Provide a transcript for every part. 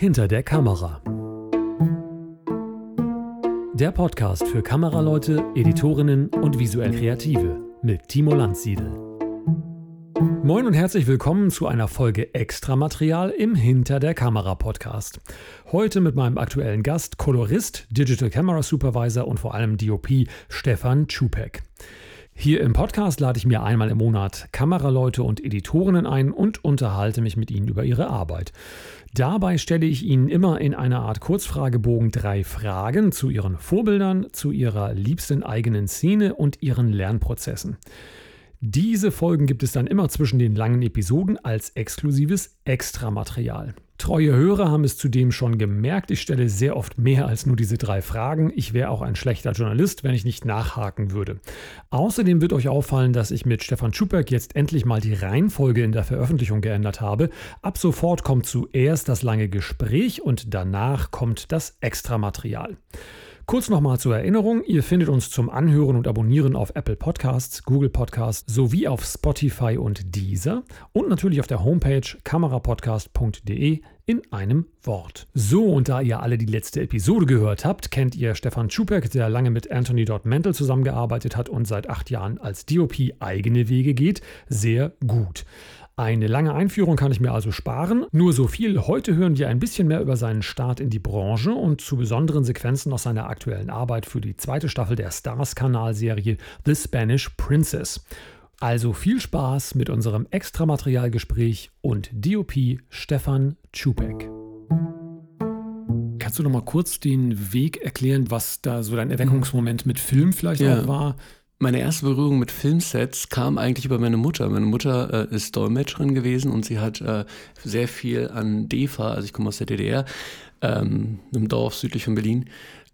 Hinter der Kamera. Der Podcast für Kameraleute, Editorinnen und visuell Kreative mit Timo Landsiedel. Moin und herzlich willkommen zu einer Folge Extramaterial im Hinter der Kamera Podcast. Heute mit meinem aktuellen Gast, Kolorist, Digital Camera Supervisor und vor allem DOP Stefan Czupek. Hier im Podcast lade ich mir einmal im Monat Kameraleute und Editorinnen ein und unterhalte mich mit ihnen über ihre Arbeit. Dabei stelle ich Ihnen immer in einer Art Kurzfragebogen drei Fragen zu Ihren Vorbildern, zu Ihrer liebsten eigenen Szene und Ihren Lernprozessen. Diese Folgen gibt es dann immer zwischen den langen Episoden als exklusives Extramaterial. Treue Hörer haben es zudem schon gemerkt, ich stelle sehr oft mehr als nur diese drei Fragen. Ich wäre auch ein schlechter Journalist, wenn ich nicht nachhaken würde. Außerdem wird euch auffallen, dass ich mit Stefan Schuberg jetzt endlich mal die Reihenfolge in der Veröffentlichung geändert habe. Ab sofort kommt zuerst das lange Gespräch und danach kommt das Extramaterial. Kurz nochmal zur Erinnerung, ihr findet uns zum Anhören und Abonnieren auf Apple Podcasts, Google Podcasts sowie auf Spotify und Deezer und natürlich auf der Homepage kamerapodcast.de in einem Wort. So, und da ihr alle die letzte Episode gehört habt, kennt ihr Stefan Schubeck, der lange mit Anthony Dot Mental zusammengearbeitet hat und seit acht Jahren als DOP eigene Wege geht, sehr gut. Eine lange Einführung kann ich mir also sparen. Nur so viel. Heute hören wir ein bisschen mehr über seinen Start in die Branche und zu besonderen Sequenzen aus seiner aktuellen Arbeit für die zweite Staffel der Stars-Kanalserie The Spanish Princess. Also viel Spaß mit unserem Extramaterialgespräch und DOP Stefan Czupek. Kannst du noch mal kurz den Weg erklären, was da so dein Erweckungsmoment mit Film vielleicht ja. auch war? Meine erste Berührung mit Filmsets kam eigentlich über meine Mutter. Meine Mutter äh, ist Dolmetscherin gewesen und sie hat äh, sehr viel an DEFA, also ich komme aus der DDR, ähm, einem Dorf südlich von Berlin.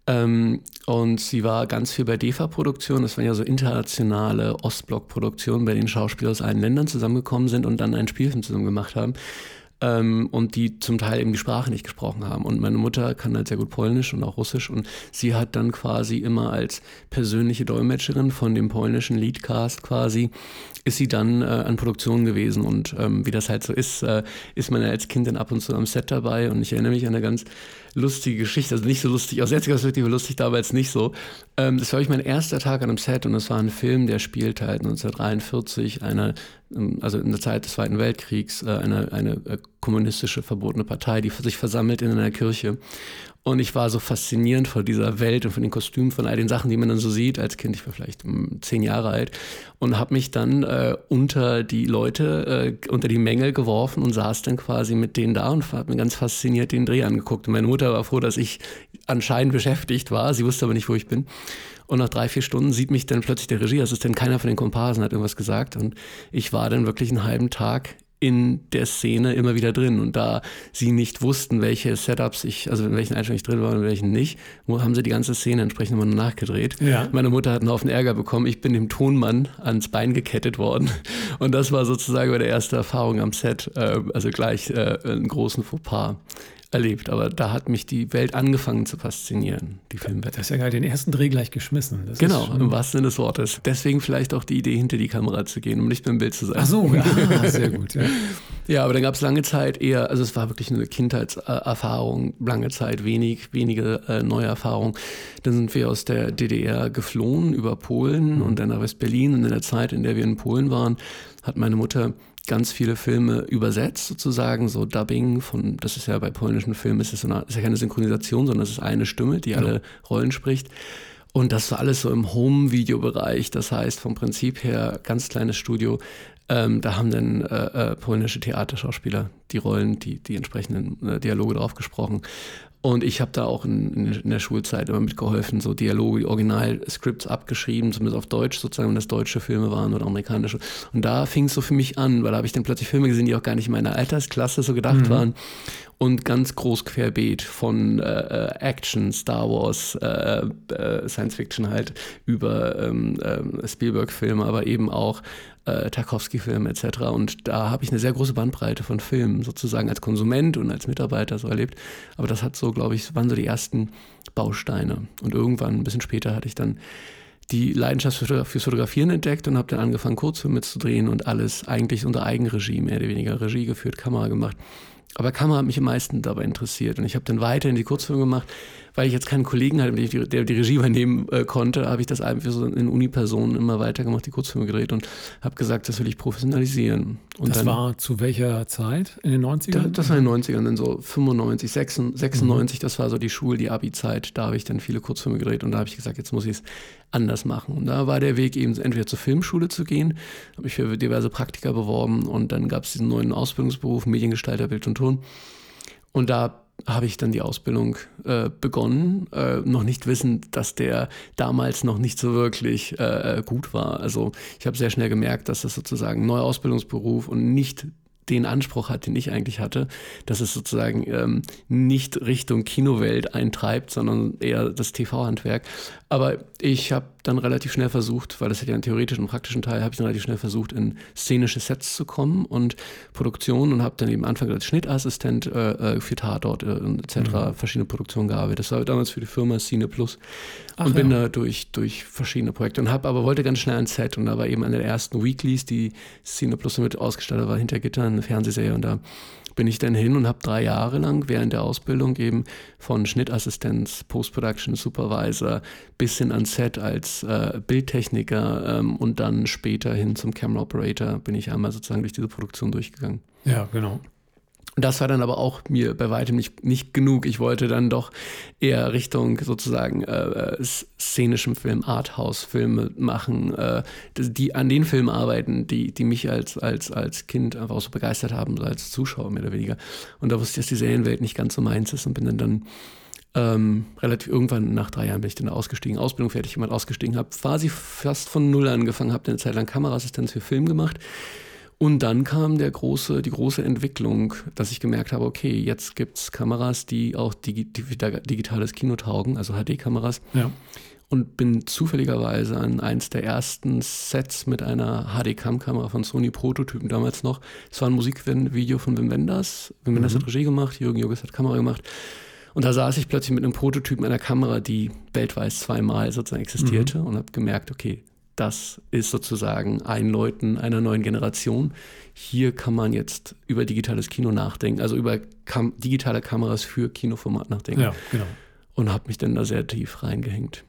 Ähm, und sie war ganz viel bei DEFA-Produktionen. Das waren ja so internationale Ostblock-Produktionen, bei denen Schauspieler aus allen Ländern zusammengekommen sind und dann einen Spielfilm zusammen gemacht haben ähm, und die zum Teil eben die Sprache nicht gesprochen haben. Und meine Mutter kann halt sehr gut Polnisch und auch Russisch. Und sie hat dann quasi immer als persönliche Dolmetscherin von dem polnischen Leadcast quasi ist sie dann äh, an Produktion gewesen. Und ähm, wie das halt so ist, äh, ist man ja als Kind dann ab und zu am Set dabei. Und ich erinnere mich an eine ganz lustige Geschichte, also nicht so lustig, aus jetziger Perspektive lustig, damals nicht so. Ähm, das war ich mein erster Tag an einem Set und es war ein Film, der spielt halt 1943, eine, ähm, also in der Zeit des Zweiten Weltkriegs, äh, eine, eine äh, kommunistische verbotene Partei, die sich versammelt in einer Kirche. Und ich war so faszinierend vor dieser Welt und von den Kostümen, von all den Sachen, die man dann so sieht als Kind. Ich war vielleicht hm, zehn Jahre alt und habe mich dann äh, unter die Leute, äh, unter die Menge geworfen und saß dann quasi mit denen da und habe mir ganz fasziniert den Dreh angeguckt. Und meine Mutter war froh, dass ich anscheinend beschäftigt war. Sie wusste aber nicht, wo ich bin. Und nach drei, vier Stunden sieht mich dann plötzlich der Regieassistent, keiner von den Komparsen hat irgendwas gesagt. Und ich war dann wirklich einen halben Tag in der Szene immer wieder drin. Und da sie nicht wussten, welche Setups ich, also in welchen Einstellungen ich drin war und in welchen nicht, haben sie die ganze Szene entsprechend nochmal nachgedreht. Ja. Meine Mutter hat einen Haufen Ärger bekommen. Ich bin dem Tonmann ans Bein gekettet worden. Und das war sozusagen meine erste Erfahrung am Set. Äh, also gleich äh, einen großen Fauxpas erlebt, aber da hat mich die Welt angefangen zu faszinieren, die Filmwelt. Du hast ja gerade den ersten Dreh gleich geschmissen. Das genau, im wahrsten Sinne des Wortes. Deswegen vielleicht auch die Idee, hinter die Kamera zu gehen, um nicht beim Bild zu sein. Ach so, ja, sehr gut. Ja. ja, aber dann gab es lange Zeit eher, also es war wirklich eine Kindheitserfahrung, lange Zeit wenig, wenige äh, neue Erfahrungen. Dann sind wir aus der DDR geflohen über Polen mhm. und dann nach West-Berlin und in der Zeit, in der wir in Polen waren, hat meine Mutter ganz viele Filme übersetzt, sozusagen, so Dubbing von, das ist ja bei polnischen Filmen, ist, es so eine, ist ja keine Synchronisation, sondern es ist eine Stimme, die alle Rollen spricht. Und das war alles so im Home-Video-Bereich, das heißt vom Prinzip her ganz kleines Studio. Ähm, da haben dann äh, äh, polnische Theaterschauspieler die Rollen, die, die entsprechenden äh, Dialoge drauf gesprochen. Und ich habe da auch in, in, der Schulzeit immer mitgeholfen, so Dialoge, Original-Scripts abgeschrieben, zumindest auf Deutsch sozusagen, wenn das deutsche Filme waren oder amerikanische. Und da fing es so für mich an, weil da habe ich dann plötzlich Filme gesehen, die auch gar nicht in meiner Altersklasse so gedacht mhm. waren. Und ganz groß querbeet von äh, äh Action, Star Wars, äh, äh, Science Fiction halt, über ähm, äh, Spielberg-Filme, aber eben auch äh, Tarkovsky-Filme etc. Und da habe ich eine sehr große Bandbreite von Filmen sozusagen als Konsument und als Mitarbeiter so erlebt. Aber das hat so, glaube ich, waren so die ersten Bausteine. Und irgendwann, ein bisschen später, hatte ich dann die Leidenschaft fürs Fotografieren entdeckt und habe dann angefangen, Kurzfilme zu drehen und alles eigentlich unter Eigenregie, mehr oder weniger Regie geführt, Kamera gemacht. aber Kamera hat mich am meisten dabei interessiert. Und ich habe dann weiterhin die Kurzfilme gemacht weil ich jetzt keinen Kollegen hatte, der die Regie übernehmen äh, konnte, habe ich das einfach so in Unipersonen immer weitergemacht, die Kurzfilme gedreht und habe gesagt, das will ich professionalisieren. Und das dann, war zu welcher Zeit? In den 90ern? Da, das war in den 90ern, dann so 95, 96, 96 mhm. das war so die Schul-, die Abi-Zeit. Da habe ich dann viele Kurzfilme gedreht und da habe ich gesagt, jetzt muss ich es anders machen. Und da war der Weg eben entweder zur Filmschule zu gehen, habe ich für diverse Praktika beworben und dann gab es diesen neuen Ausbildungsberuf, Mediengestalter, Bild und Ton. Und da habe ich dann die Ausbildung äh, begonnen, äh, noch nicht wissend, dass der damals noch nicht so wirklich äh, gut war. Also ich habe sehr schnell gemerkt, dass das sozusagen ein neuer Ausbildungsberuf und nicht den Anspruch hat, den ich eigentlich hatte, dass es sozusagen ähm, nicht Richtung Kinowelt eintreibt, sondern eher das TV-Handwerk. Aber ich habe dann relativ schnell versucht, weil das hat ja einen theoretischen und praktischen Teil, habe ich dann relativ schnell versucht, in szenische Sets zu kommen und Produktion und habe dann eben Anfang als Schnittassistent äh, äh für Tatort äh, etc. Mhm. verschiedene Produktionen gearbeitet. Das war damals für die Firma Cine Plus Ach, und bin ja. da durch, durch verschiedene Projekte und habe aber wollte ganz schnell ein Set und da war eben eine der ersten Weeklies, die Cine Plus damit ausgestattet war, hinter Gittern, eine Fernsehserie und da bin ich dann hin und habe drei Jahre lang während der Ausbildung eben von Schnittassistenz, Post-Production Supervisor bis hin ans Set als äh, Bildtechniker ähm, und dann später hin zum Camera Operator bin ich einmal sozusagen durch diese Produktion durchgegangen. Ja, genau. Das war dann aber auch mir bei weitem nicht, nicht genug. Ich wollte dann doch eher Richtung sozusagen äh, szenischem Film, Arthouse-Filme machen, äh, die an den Filmen arbeiten, die, die mich als, als, als Kind einfach auch so begeistert haben, als Zuschauer mehr oder weniger. Und da wusste ich, dass die Serienwelt nicht ganz so meins ist und bin dann, dann ähm, relativ irgendwann nach drei Jahren bin ich dann ausgestiegen, Ausbildung fertig gemacht, ausgestiegen, habe quasi fast von null angefangen, habe eine Zeit lang Kameraassistenz für Film gemacht und dann kam der große, die große Entwicklung, dass ich gemerkt habe, okay, jetzt gibt es Kameras, die auch digi digitales Kino taugen, also HD-Kameras. Ja. Und bin zufälligerweise an eins der ersten Sets mit einer HD-Cam-Kamera von Sony Prototypen damals noch. Es war ein Musikvideo von Wim Wenders. Wim Wenders mhm. hat Regie gemacht, Jürgen Joges hat Kamera gemacht. Und da saß ich plötzlich mit einem Prototypen einer Kamera, die weltweit zweimal sozusagen existierte mhm. und habe gemerkt, okay, das ist sozusagen Einläuten einer neuen Generation. Hier kann man jetzt über digitales Kino nachdenken, also über Kam digitale Kameras für Kinoformat nachdenken. Ja, genau. Und habe mich dann da sehr tief reingehängt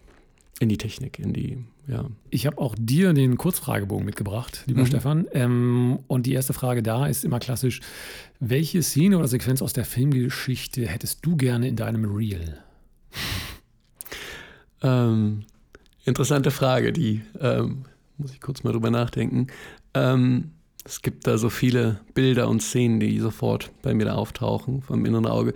in die Technik, in die, ja. Ich habe auch dir den Kurzfragebogen mitgebracht, lieber mhm. Stefan. Ähm, und die erste Frage da ist immer klassisch: Welche Szene oder Sequenz aus der Filmgeschichte hättest du gerne in deinem Reel? ähm, Interessante Frage, die ähm, muss ich kurz mal drüber nachdenken. Ähm, es gibt da so viele Bilder und Szenen, die sofort bei mir da auftauchen vom inneren Auge.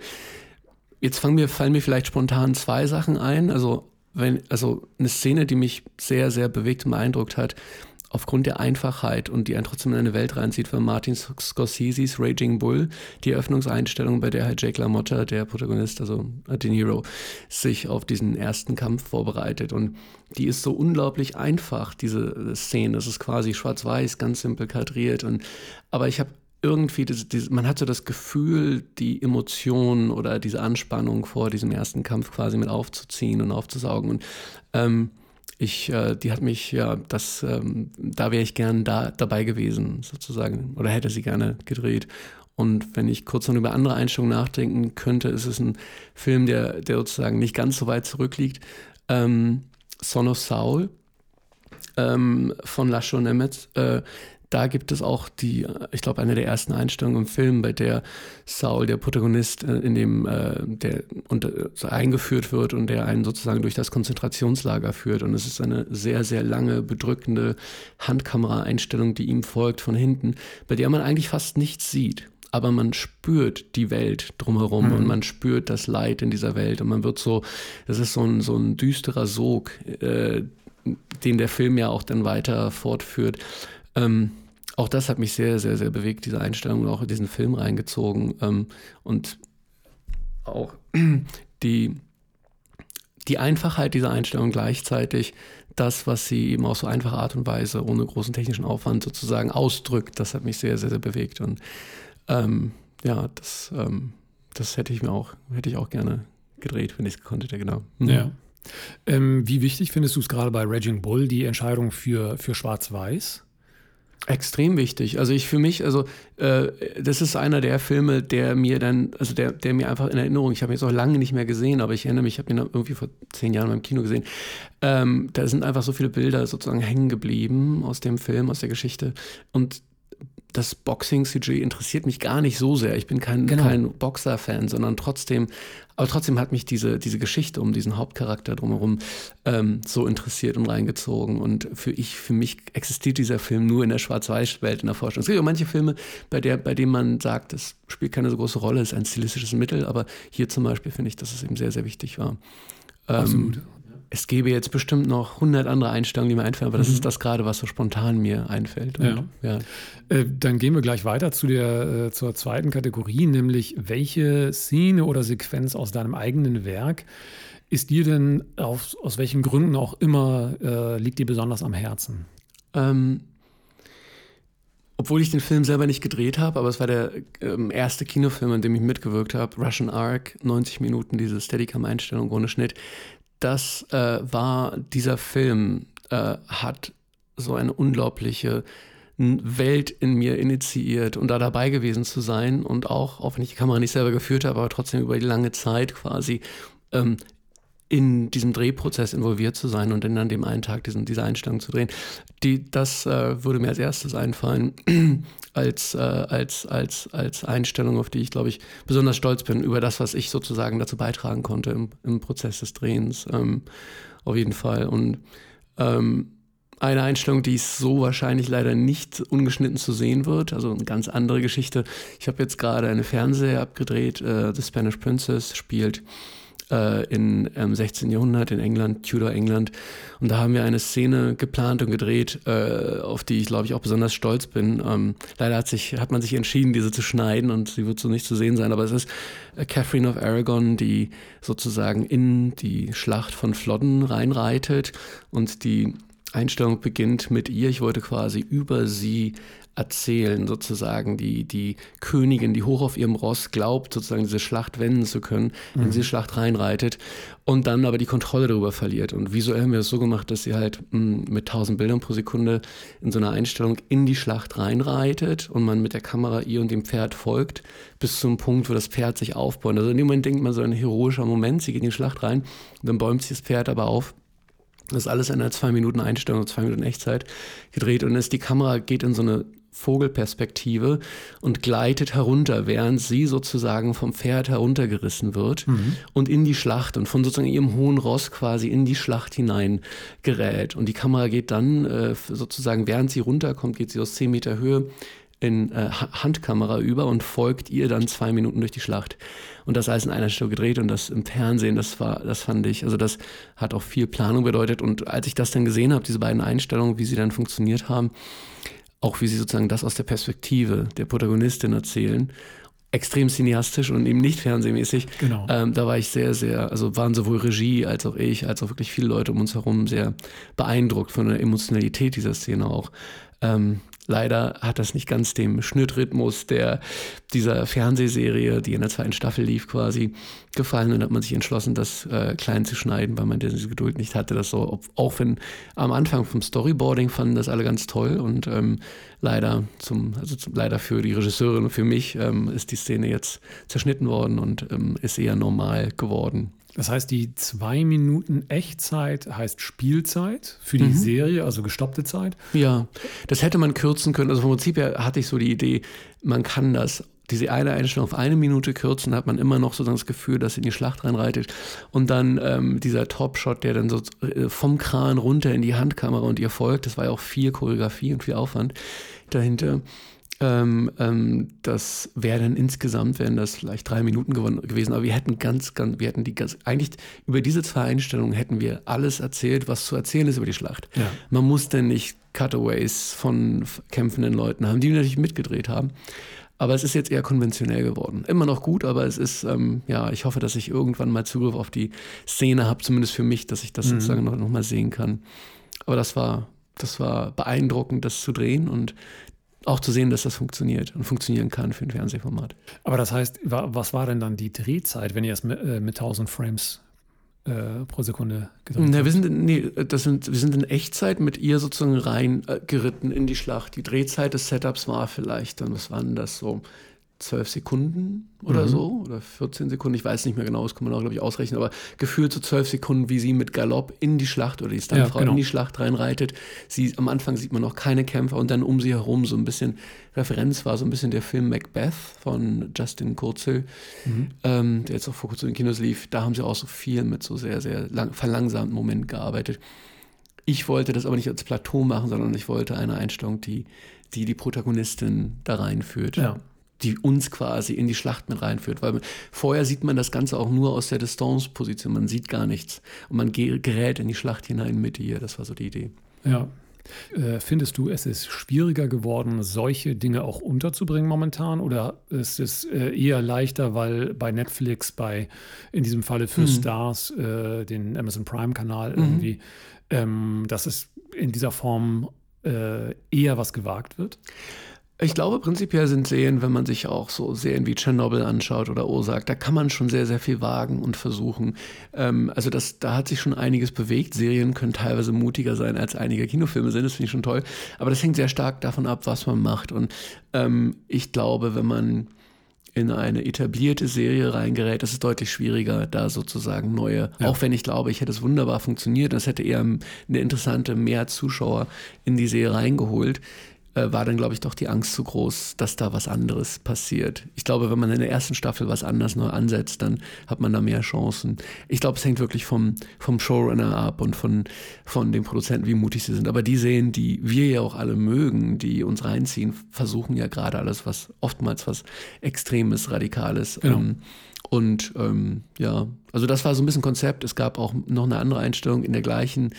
Jetzt fangen mir, fallen mir vielleicht spontan zwei Sachen ein. Also, wenn, also eine Szene, die mich sehr, sehr bewegt und beeindruckt hat, aufgrund der Einfachheit und die einen trotzdem in eine Welt reinzieht, war Martin Scorseses Raging Bull, die Eröffnungseinstellung, bei der halt Jake LaMotta, der Protagonist, also De Niro, sich auf diesen ersten Kampf vorbereitet. Und die ist so unglaublich einfach, diese Szene. Das ist quasi schwarz-weiß, ganz simpel kadriert. Und, aber ich habe irgendwie, das, das, man hatte das Gefühl, die Emotionen oder diese Anspannung vor diesem ersten Kampf quasi mit aufzuziehen und aufzusaugen. Und ähm, ich, äh, die hat mich, ja, das, ähm, da wäre ich gern da dabei gewesen, sozusagen, oder hätte sie gerne gedreht. Und wenn ich kurz noch über andere Einstellungen nachdenken könnte, ist es ein Film, der, der sozusagen nicht ganz so weit zurückliegt. Ähm, Son of Saul ähm, von Lascho Nemetz, äh, da gibt es auch die, ich glaube, eine der ersten Einstellungen im Film, bei der Saul, der Protagonist, äh, in dem äh, der unter, eingeführt wird und der einen sozusagen durch das Konzentrationslager führt. Und es ist eine sehr, sehr lange, bedrückende Handkamera-Einstellung, die ihm folgt von hinten, bei der man eigentlich fast nichts sieht aber man spürt die Welt drumherum mhm. und man spürt das Leid in dieser Welt und man wird so, das ist so ein, so ein düsterer Sog, äh, den der Film ja auch dann weiter fortführt. Ähm, auch das hat mich sehr, sehr, sehr bewegt, diese Einstellung und auch in diesen Film reingezogen. Ähm, und auch die, die Einfachheit dieser Einstellung gleichzeitig das, was sie eben auf so einfache Art und Weise, ohne großen technischen Aufwand sozusagen ausdrückt, das hat mich sehr, sehr, sehr bewegt. Und ähm, ja, das, ähm, das hätte ich mir auch, hätte ich auch gerne gedreht, wenn ich es gekonnt hätte, genau. Mhm. Ja. Ähm, wie wichtig findest du es gerade bei Raging Bull, die Entscheidung für, für Schwarz-Weiß? Extrem wichtig. Also ich für mich, also äh, das ist einer der Filme, der mir dann, also der, der mir einfach in Erinnerung, ich habe ihn jetzt auch lange nicht mehr gesehen, aber ich erinnere mich, ich habe ihn irgendwie vor zehn Jahren beim Kino gesehen. Ähm, da sind einfach so viele Bilder sozusagen hängen geblieben aus dem Film, aus der Geschichte. Und das Boxing-CG interessiert mich gar nicht so sehr. Ich bin kein, genau. kein Boxer-Fan, sondern trotzdem, aber trotzdem hat mich diese, diese Geschichte um diesen Hauptcharakter drumherum ähm, so interessiert und reingezogen. Und für ich, für mich existiert dieser Film nur in der Schwarz-Weiß-Welt in der Forschung. Es gibt ja manche Filme, bei, der, bei denen man sagt, es spielt keine so große Rolle, es ist ein stilistisches Mittel, aber hier zum Beispiel finde ich, dass es eben sehr, sehr wichtig war. Ähm, Absolut. Es gäbe jetzt bestimmt noch 100 andere Einstellungen, die mir einfallen, aber das mhm. ist das gerade, was so spontan mir einfällt. Und, ja. ja. Äh, dann gehen wir gleich weiter zu der, äh, zur zweiten Kategorie, nämlich welche Szene oder Sequenz aus deinem eigenen Werk ist dir denn auf, aus welchen Gründen auch immer, äh, liegt dir besonders am Herzen? Ähm, obwohl ich den Film selber nicht gedreht habe, aber es war der ähm, erste Kinofilm, an dem ich mitgewirkt habe, Russian Ark, 90 Minuten, diese Steadicam-Einstellung ohne Schnitt das äh, war, dieser Film äh, hat so eine unglaubliche Welt in mir initiiert und da dabei gewesen zu sein und auch, auch wenn ich die Kamera nicht selber geführt habe, aber trotzdem über die lange Zeit quasi ähm, in diesem Drehprozess involviert zu sein und dann an dem einen Tag diesen, diese Einstellung zu drehen. Die, das äh, würde mir als erstes einfallen, als, äh, als, als, als Einstellung, auf die ich, glaube ich, besonders stolz bin, über das, was ich sozusagen dazu beitragen konnte im, im Prozess des Drehens. Ähm, auf jeden Fall. Und ähm, eine Einstellung, die es so wahrscheinlich leider nicht ungeschnitten zu sehen wird. Also eine ganz andere Geschichte. Ich habe jetzt gerade eine Fernseh abgedreht. Äh, The Spanish Princess spielt äh, in, im 16. Jahrhundert in England, Tudor England. Und da haben wir eine Szene geplant und gedreht, äh, auf die ich glaube ich auch besonders stolz bin. Ähm, leider hat, sich, hat man sich entschieden, diese zu schneiden und sie wird so nicht zu sehen sein. Aber es ist äh, Catherine of Aragon, die sozusagen in die Schlacht von Flodden reinreitet und die Einstellung beginnt mit ihr. Ich wollte quasi über sie erzählen, sozusagen. Die, die Königin, die hoch auf ihrem Ross glaubt, sozusagen diese Schlacht wenden zu können, mhm. in diese Schlacht reinreitet und dann aber die Kontrolle darüber verliert. Und visuell haben wir das so gemacht, dass sie halt mh, hm, mit 1000 Bildern pro Sekunde in so einer Einstellung in die Schlacht reinreitet und man mit der Kamera ihr und dem Pferd folgt, bis zum Punkt, wo das Pferd sich aufbäumt. Also in dem Moment denkt man so ein heroischer Moment, sie geht in die Schlacht rein, dann bäumt sich das Pferd aber auf das ist alles in einer zwei Minuten Einstellung, zwei Minuten Echtzeit gedreht und ist die Kamera geht in so eine Vogelperspektive und gleitet herunter, während sie sozusagen vom Pferd heruntergerissen wird mhm. und in die Schlacht und von sozusagen ihrem hohen Ross quasi in die Schlacht hinein gerät. Und die Kamera geht dann äh, sozusagen, während sie runterkommt, geht sie aus 10 Meter Höhe in äh, Handkamera über und folgt ihr dann zwei Minuten durch die Schlacht. Und das alles in einer Stelle gedreht und das im Fernsehen, das war, das fand ich, also das hat auch viel Planung bedeutet. Und als ich das dann gesehen habe, diese beiden Einstellungen, wie sie dann funktioniert haben, auch wie sie sozusagen das aus der Perspektive der Protagonistin erzählen. Extrem cineastisch und eben nicht fernsehmäßig. Genau. Ähm, da war ich sehr, sehr, also waren sowohl Regie als auch ich, als auch wirklich viele Leute um uns herum sehr beeindruckt von der Emotionalität dieser Szene auch. Ähm, Leider hat das nicht ganz dem Schnittrhythmus der, dieser Fernsehserie, die in der zweiten Staffel lief, quasi gefallen. Und hat man sich entschlossen, das äh, klein zu schneiden, weil man diese Geduld nicht hatte. Das so, auch wenn am Anfang vom Storyboarding fanden das alle ganz toll und ähm, leider zum, also zum, leider für die Regisseurin und für mich ähm, ist die Szene jetzt zerschnitten worden und ähm, ist eher normal geworden. Das heißt, die zwei Minuten Echtzeit heißt Spielzeit für die mhm. Serie, also gestoppte Zeit. Ja, das hätte man kürzen können. Also vom Prinzip her hatte ich so die Idee, man kann das diese eine Einstellung auf eine Minute kürzen, hat man immer noch so das Gefühl, dass in die Schlacht reinreitet. Und dann ähm, dieser Top-Shot, der dann so äh, vom Kran runter in die Handkamera und ihr folgt, das war ja auch viel Choreografie und viel Aufwand dahinter. Ähm, ähm, das wäre dann insgesamt, wären das vielleicht drei Minuten gewesen, aber wir hätten ganz, ganz, wir hätten die ganz, eigentlich über diese zwei Einstellungen hätten wir alles erzählt, was zu erzählen ist über die Schlacht. Ja. Man muss denn nicht Cutaways von kämpfenden Leuten haben, die natürlich mitgedreht haben. Aber es ist jetzt eher konventionell geworden. Immer noch gut, aber es ist, ähm, ja, ich hoffe, dass ich irgendwann mal Zugriff auf die Szene habe, zumindest für mich, dass ich das mhm. sozusagen noch, noch mal sehen kann. Aber das war, das war beeindruckend, das zu drehen und auch zu sehen, dass das funktioniert und funktionieren kann für ein Fernsehformat. Aber das heißt, was war denn dann die Drehzeit, wenn ihr es mit, äh, mit 1000 Frames äh, pro Sekunde gedreht Na, wir sind, nee, das sind, wir sind in Echtzeit mit ihr sozusagen reingeritten äh, in die Schlacht. Die Drehzeit des Setups war vielleicht dann, was waren das so? Zwölf Sekunden oder mhm. so oder 14 Sekunden, ich weiß nicht mehr genau, das kann man auch, glaube ich, ausrechnen, aber gefühlt so zwölf Sekunden, wie sie mit Galopp in die Schlacht oder die Stuntfrau ja, genau. in die Schlacht reinreitet. Sie, am Anfang sieht man noch keine Kämpfer und dann um sie herum so ein bisschen Referenz war so ein bisschen der Film Macbeth von Justin Kurzel, mhm. ähm, der jetzt auch vor kurzem in Kinos lief. Da haben sie auch so viel mit so sehr, sehr lang, verlangsamten Momenten gearbeitet. Ich wollte das aber nicht als Plateau machen, sondern ich wollte eine Einstellung, die die, die Protagonistin da reinführt. Ja die uns quasi in die Schlacht mit reinführt. Weil vorher sieht man das Ganze auch nur aus der Distanzposition. Man sieht gar nichts. Und man gerät in die Schlacht hinein mit ihr. Das war so die Idee. Ja. Äh, findest du, es ist schwieriger geworden, solche Dinge auch unterzubringen momentan? Oder ist es äh, eher leichter, weil bei Netflix, bei in diesem Falle für mhm. Stars, äh, den Amazon Prime-Kanal mhm. irgendwie, ähm, dass es in dieser Form äh, eher was gewagt wird? Ich glaube, prinzipiell sind Serien, wenn man sich auch so Serien wie Tschernobyl anschaut oder Ozark, da kann man schon sehr, sehr viel wagen und versuchen. Ähm, also das, da hat sich schon einiges bewegt. Serien können teilweise mutiger sein, als einige Kinofilme sind. Das finde ich schon toll. Aber das hängt sehr stark davon ab, was man macht. Und ähm, ich glaube, wenn man in eine etablierte Serie reingerät, ist es deutlich schwieriger, da sozusagen neue, ja. auch wenn ich glaube, ich hätte es wunderbar funktioniert, das hätte eher eine interessante mehr Zuschauer in die Serie reingeholt äh, war dann, glaube ich, doch die Angst zu groß, dass da was anderes passiert. Ich glaube, wenn man in der ersten Staffel was anders neu ansetzt, dann hat man da mehr Chancen. Ich glaube, es hängt wirklich vom, vom Showrunner ab und von, von den Produzenten, wie mutig sie sind. Aber die Serien, die wir ja auch alle mögen, die uns reinziehen, versuchen ja gerade alles, was oftmals was Extremes, Radikales. Genau. Ähm, und ähm, ja, also das war so ein bisschen Konzept. Es gab auch noch eine andere Einstellung in der gleichen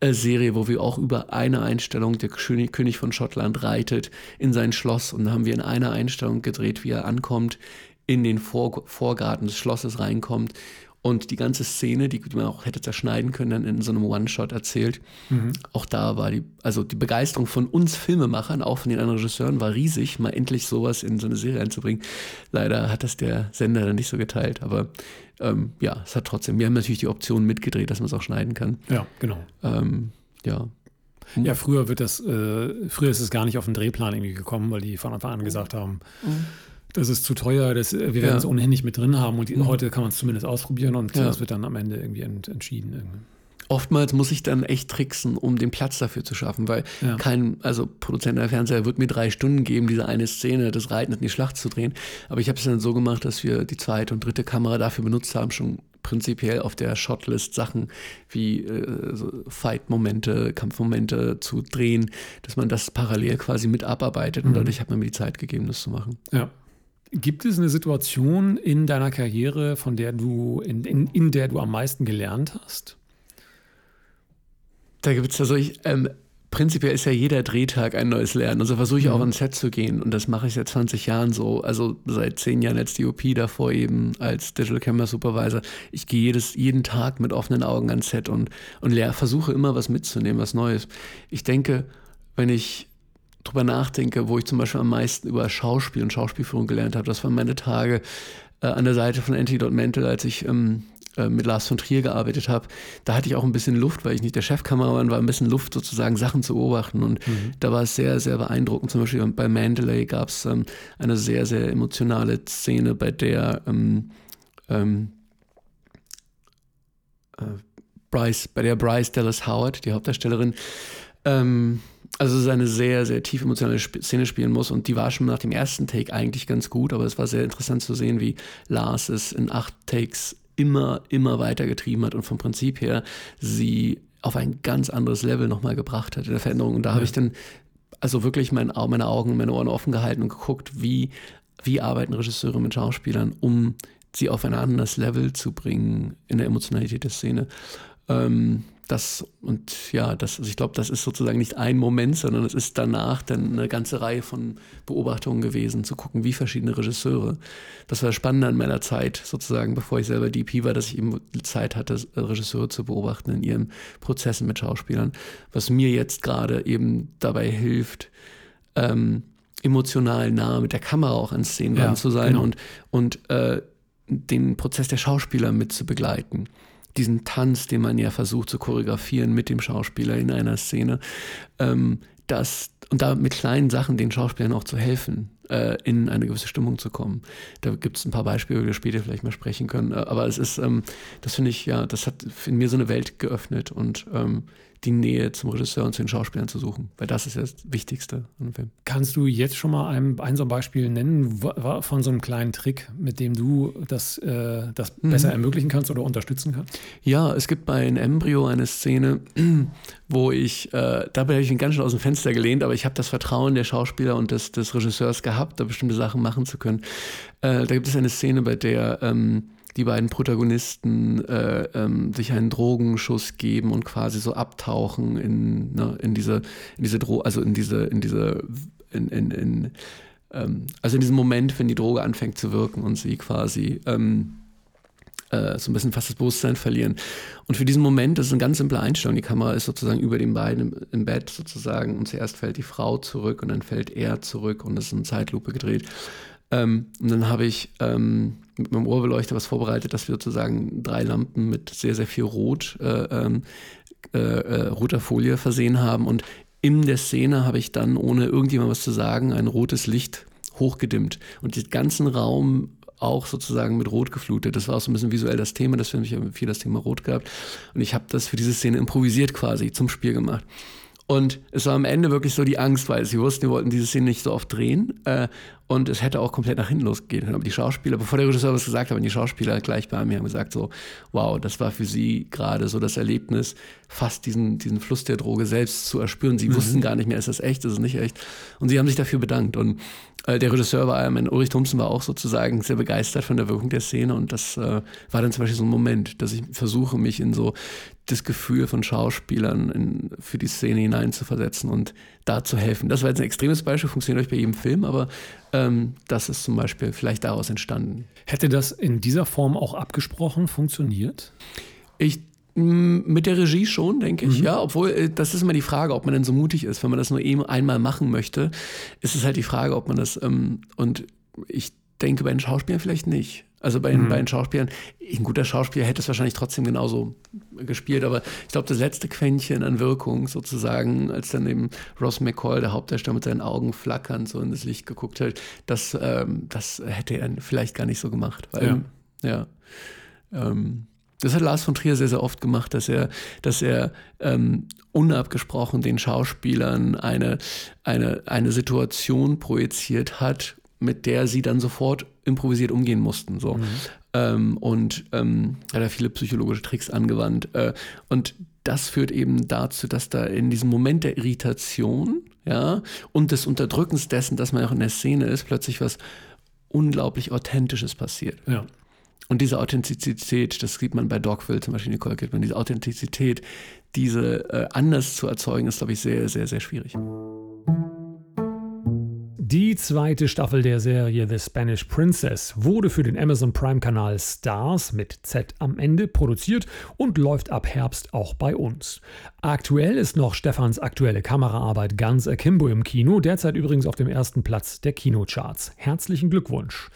äh, Serie, wo wir auch über eine Einstellung, der König, von Schottland reitet in sein Schloss. Und haben wir in einer Einstellung gedreht, wie er ankommt, in den Vor Vorgarten des Schlosses reinkommt und die ganze Szene, die man auch hätte zerschneiden können, dann in so einem One-Shot erzählt. Mhm. Auch da war die, also die Begeisterung von uns Filmemachern, auch von den anderen Regisseuren, war riesig, mal endlich sowas in so eine Serie einzubringen. Leider hat das der Sender dann nicht so geteilt, aber ähm, ja, es hat trotzdem, wir haben natürlich die Option mitgedreht, dass man es auch schneiden kann. Ja, genau. Ähm, ja. Ja, früher wird das, äh, früher ist es gar nicht auf den Drehplan irgendwie gekommen, weil die von Anfang an gesagt haben, mhm das ist zu teuer, das, wir werden es ohnehin nicht mit drin haben und die, mhm. heute kann man es zumindest ausprobieren und das wird dann am Ende irgendwie ent, entschieden. Irgendwie. Oftmals muss ich dann echt tricksen, um den Platz dafür zu schaffen, weil ja. kein, also Produzent der Fernseher wird mir drei Stunden geben, diese eine Szene des Reiten in die Schlacht zu drehen. Aber ich habe es dann so gemacht, dass wir die zweite und dritte Kamera dafür benutzt haben, schon prinzipiell auf der Shotlist Sachen wie äh, so Fight-Momente, Kampfmomente zu drehen, dass man das parallel quasi mit abarbeitet mhm. und dadurch hat man mir die Zeit gegeben, das zu machen. Ja. Gibt es eine Situation in deiner Karriere, von der du, in, in, in der du am meisten gelernt hast? Da gibt es also ich, ähm, prinzipiell ist ja jeder Drehtag ein neues Lernen. Also versuche ich mhm. auch ans Set zu gehen und das mache ich seit 20 Jahren so. Also seit 10 Jahren als DOP, davor eben als Digital Camera Supervisor. Ich gehe jedes, jeden Tag mit offenen Augen ans Set und, und lehr, versuche immer was mitzunehmen, was Neues. Ich denke, wenn ich drüber nachdenke, wo ich zum Beispiel am meisten über Schauspiel und Schauspielführung gelernt habe, das waren meine Tage äh, an der Seite von Antidote als ich ähm, äh, mit Lars von Trier gearbeitet habe. Da hatte ich auch ein bisschen Luft, weil ich nicht der Chefkameramann war, ein bisschen Luft sozusagen Sachen zu beobachten. Und mhm. da war es sehr, sehr beeindruckend. Zum Beispiel bei Mandalay gab es ähm, eine sehr, sehr emotionale Szene, bei der ähm, ähm, äh, Bryce, bei der Bryce Dallas Howard, die Hauptdarstellerin, ähm, also es ist eine sehr, sehr tief emotionale Szene spielen muss und die war schon nach dem ersten Take eigentlich ganz gut, aber es war sehr interessant zu sehen, wie Lars es in acht Takes immer, immer weiter getrieben hat und vom Prinzip her sie auf ein ganz anderes Level nochmal gebracht hat in der Veränderung. Und da ja. habe ich dann also wirklich mein, meine Augen meine Ohren offen gehalten und geguckt, wie, wie arbeiten Regisseure mit Schauspielern, um sie auf ein anderes Level zu bringen in der Emotionalität der Szene. Ähm, das und ja, das, also ich glaube, das ist sozusagen nicht ein Moment, sondern es ist danach dann eine ganze Reihe von Beobachtungen gewesen, zu gucken, wie verschiedene Regisseure. Das war spannend an meiner Zeit, sozusagen, bevor ich selber DP war, dass ich eben Zeit hatte, Regisseure zu beobachten in ihren Prozessen mit Schauspielern, was mir jetzt gerade eben dabei hilft, ähm, emotional nah mit der Kamera auch an Szenen ja, zu sein genau. und, und äh, den Prozess der Schauspieler mit zu begleiten diesen Tanz, den man ja versucht zu choreografieren mit dem Schauspieler in einer Szene, ähm, das, und da mit kleinen Sachen den Schauspielern auch zu helfen, äh, in eine gewisse Stimmung zu kommen. Da gibt es ein paar Beispiele, die wir später vielleicht mal sprechen können. Äh, aber es ist, ähm, das finde ich, ja, das hat in mir so eine Welt geöffnet und ähm, die Nähe zum Regisseur und zu den Schauspielern zu suchen, weil das ist das Wichtigste an Film. Kannst du jetzt schon mal ein, ein so ein Beispiel nennen von so einem kleinen Trick, mit dem du das, äh, das mhm. besser ermöglichen kannst oder unterstützen kannst? Ja, es gibt bei Embryo eine Szene, wo ich, äh, dabei habe ich ihn ganz schön aus dem Fenster gelehnt, aber ich habe das Vertrauen der Schauspieler und des, des Regisseurs gehabt, da bestimmte Sachen machen zu können. Äh, da gibt es eine Szene, bei der ähm, die beiden Protagonisten äh, ähm, sich einen Drogenschuss geben und quasi so abtauchen in, ne, in diese, in diese Dro also in diese, in diese, in, in, in ähm, also in diesem Moment, wenn die Droge anfängt zu wirken und sie quasi ähm, äh, so ein bisschen fast das Bewusstsein verlieren. Und für diesen Moment, das ist eine ganz simple Einstellung. Die Kamera ist sozusagen über den beiden im, Bett sozusagen und zuerst fällt die Frau zurück und dann fällt er zurück und es ist in Zeitlupe gedreht. Ähm, und dann habe ich ähm, mit meinem Ohrbeleuchter was vorbereitet, dass wir sozusagen drei Lampen mit sehr, sehr viel Rot, äh, ähm, äh, äh, roter Folie versehen haben. Und in der Szene habe ich dann, ohne irgendjemand was zu sagen, ein rotes Licht hochgedimmt. Und den ganzen Raum auch sozusagen mit Rot geflutet. Das war auch so ein bisschen visuell das Thema, das finde ich viel das Thema Rot gehabt. Und ich habe das für diese Szene improvisiert quasi zum Spiel gemacht. Und es war am Ende wirklich so die Angst, weil sie wussten, wir wollten diese Szene nicht so oft drehen. Äh, und es hätte auch komplett nach hinten losgehen können. Aber die Schauspieler, bevor der Regisseur was gesagt hat, haben die Schauspieler gleich bei mir haben gesagt so, wow, das war für sie gerade so das Erlebnis, fast diesen, diesen Fluss der Droge selbst zu erspüren. Sie mhm. wussten gar nicht mehr, ist das echt, ist es nicht echt. Und sie haben sich dafür bedankt. Und äh, der Regisseur war, mein Ulrich Thompson war auch sozusagen sehr begeistert von der Wirkung der Szene. Und das äh, war dann zum Beispiel so ein Moment, dass ich versuche, mich in so das Gefühl von Schauspielern in, für die Szene hineinzuversetzen und da zu helfen. Das war jetzt ein extremes Beispiel, funktioniert euch bei jedem Film, aber ähm, das ist zum Beispiel vielleicht daraus entstanden. Hätte das in dieser Form auch abgesprochen funktioniert? Ich mit der Regie schon, denke ich, mhm. ja. Obwohl, äh, das ist immer die Frage, ob man denn so mutig ist. Wenn man das nur eben einmal machen möchte, ist es halt die Frage, ob man das, ähm, und ich denke bei den Schauspielern vielleicht nicht. Also bei, mhm. bei den Schauspielern, ein guter Schauspieler hätte es wahrscheinlich trotzdem genauso gespielt, aber ich glaube, das letzte Quäntchen an Wirkung sozusagen, als dann eben Ross McCall, der Hauptdarsteller, mit seinen Augen flackernd so in das Licht geguckt hat, das, ähm, das hätte er vielleicht gar nicht so gemacht. Weil, ja. ja ähm, das hat Lars von Trier sehr, sehr oft gemacht, dass er, dass er ähm, unabgesprochen den Schauspielern eine, eine, eine Situation projiziert hat, mit der sie dann sofort improvisiert umgehen mussten. So. Mhm. Ähm, und ähm, hat er viele psychologische Tricks angewandt. Äh, und das führt eben dazu, dass da in diesem Moment der Irritation ja, und des Unterdrückens dessen, dass man auch in der Szene ist, plötzlich was unglaublich Authentisches passiert. Ja. Und diese Authentizität, das sieht man bei Dogville zum Beispiel, Nicole Kidman, diese Authentizität, diese äh, anders zu erzeugen, ist, glaube ich, sehr, sehr, sehr schwierig. Die zweite Staffel der Serie The Spanish Princess wurde für den Amazon Prime-Kanal Stars mit Z am Ende produziert und läuft ab Herbst auch bei uns. Aktuell ist noch Stefans aktuelle Kameraarbeit Guns Akimbo im Kino, derzeit übrigens auf dem ersten Platz der Kinocharts. Herzlichen Glückwunsch!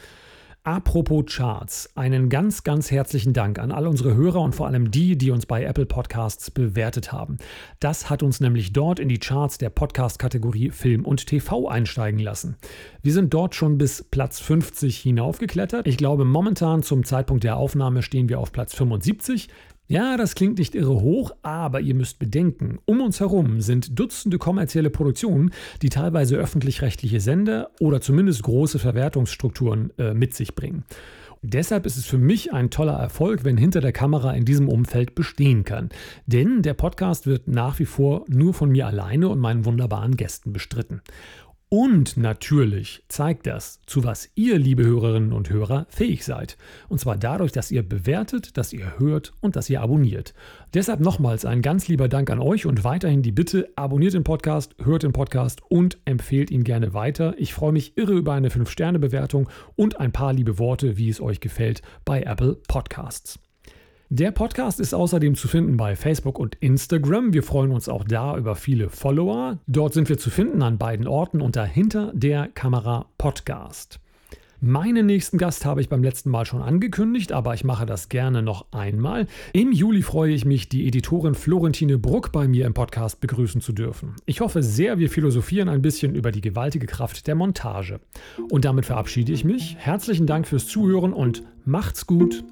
Apropos Charts, einen ganz, ganz herzlichen Dank an all unsere Hörer und vor allem die, die uns bei Apple Podcasts bewertet haben. Das hat uns nämlich dort in die Charts der Podcast-Kategorie Film und TV einsteigen lassen. Wir sind dort schon bis Platz 50 hinaufgeklettert. Ich glaube, momentan zum Zeitpunkt der Aufnahme stehen wir auf Platz 75. Ja, das klingt nicht irre hoch, aber ihr müsst bedenken, um uns herum sind Dutzende kommerzielle Produktionen, die teilweise öffentlich-rechtliche Sender oder zumindest große Verwertungsstrukturen äh, mit sich bringen. Deshalb ist es für mich ein toller Erfolg, wenn hinter der Kamera in diesem Umfeld bestehen kann. Denn der Podcast wird nach wie vor nur von mir alleine und meinen wunderbaren Gästen bestritten. Und natürlich zeigt das, zu was ihr, liebe Hörerinnen und Hörer, fähig seid. Und zwar dadurch, dass ihr bewertet, dass ihr hört und dass ihr abonniert. Deshalb nochmals ein ganz lieber Dank an euch und weiterhin die Bitte, abonniert den Podcast, hört den Podcast und empfehlt ihn gerne weiter. Ich freue mich irre über eine 5-Sterne-Bewertung und ein paar liebe Worte, wie es euch gefällt, bei Apple Podcasts. Der Podcast ist außerdem zu finden bei Facebook und Instagram. Wir freuen uns auch da über viele Follower. Dort sind wir zu finden an beiden Orten unter Hinter der Kamera Podcast. Meinen nächsten Gast habe ich beim letzten Mal schon angekündigt, aber ich mache das gerne noch einmal. Im Juli freue ich mich, die Editorin Florentine Bruck bei mir im Podcast begrüßen zu dürfen. Ich hoffe sehr, wir philosophieren ein bisschen über die gewaltige Kraft der Montage. Und damit verabschiede ich mich. Herzlichen Dank fürs Zuhören und macht's gut.